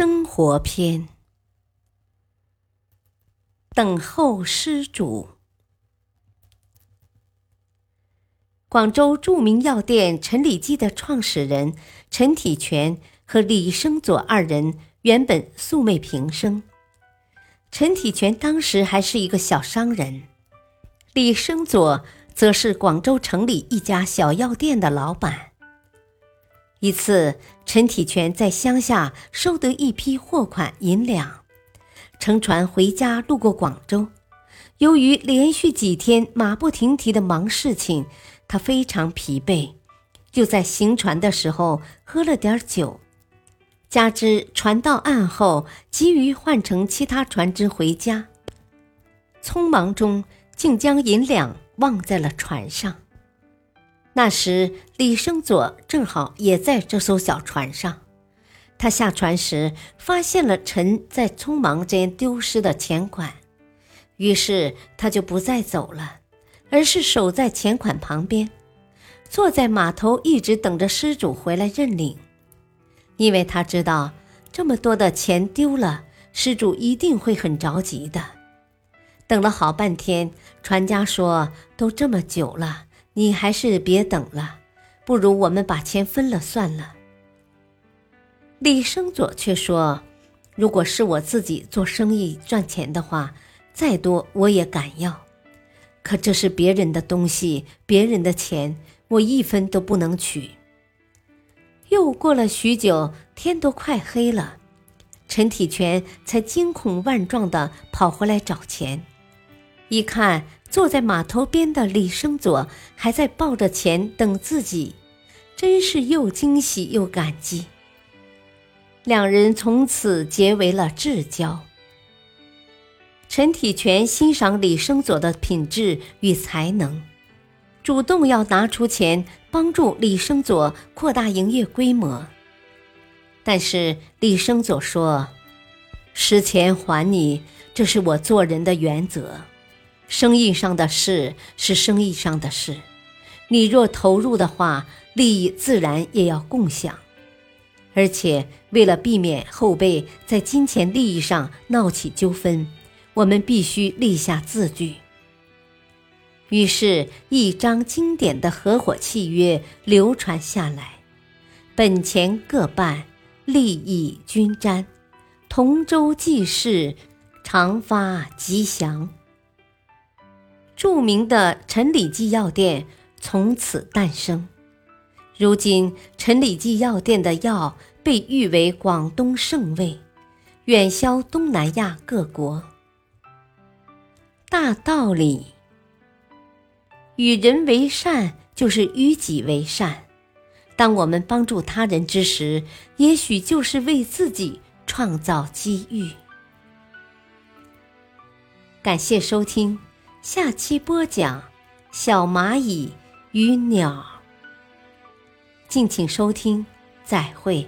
生活篇：等候施主。广州著名药店陈李济的创始人陈体全和李生佐二人原本素昧平生。陈体全当时还是一个小商人，李生佐则是广州城里一家小药店的老板。一次，陈体全在乡下收得一批货款银两，乘船回家，路过广州。由于连续几天马不停蹄的忙事情，他非常疲惫，就在行船的时候喝了点酒。加之船到岸后，急于换乘其他船只回家，匆忙中竟将银两忘在了船上。那时，李生佐正好也在这艘小船上。他下船时发现了陈在匆忙间丢失的钱款，于是他就不再走了，而是守在钱款旁边，坐在码头一直等着失主回来认领。因为他知道这么多的钱丢了，失主一定会很着急的。等了好半天，船家说：“都这么久了。”你还是别等了，不如我们把钱分了算了。李生佐却说：“如果是我自己做生意赚钱的话，再多我也敢要。可这是别人的东西，别人的钱，我一分都不能取。”又过了许久，天都快黑了，陈体全才惊恐万状地跑回来找钱，一看。坐在码头边的李生佐还在抱着钱等自己，真是又惊喜又感激。两人从此结为了至交。陈体全欣赏李生佐的品质与才能，主动要拿出钱帮助李生佐扩大营业规模。但是李生佐说：“失钱还你，这是我做人的原则。”生意上的事是生意上的事，你若投入的话，利益自然也要共享。而且为了避免后辈在金钱利益上闹起纠纷，我们必须立下字据。于是，一张经典的合伙契约流传下来：本钱各半，利益均沾，同舟济世，常发吉祥。著名的陈李济药店从此诞生。如今，陈李济药店的药被誉为广东圣味，远销东南亚各国。大道理：与人为善，就是与己为善。当我们帮助他人之时，也许就是为自己创造机遇。感谢收听。下期播讲《小蚂蚁与鸟》，敬请收听，再会。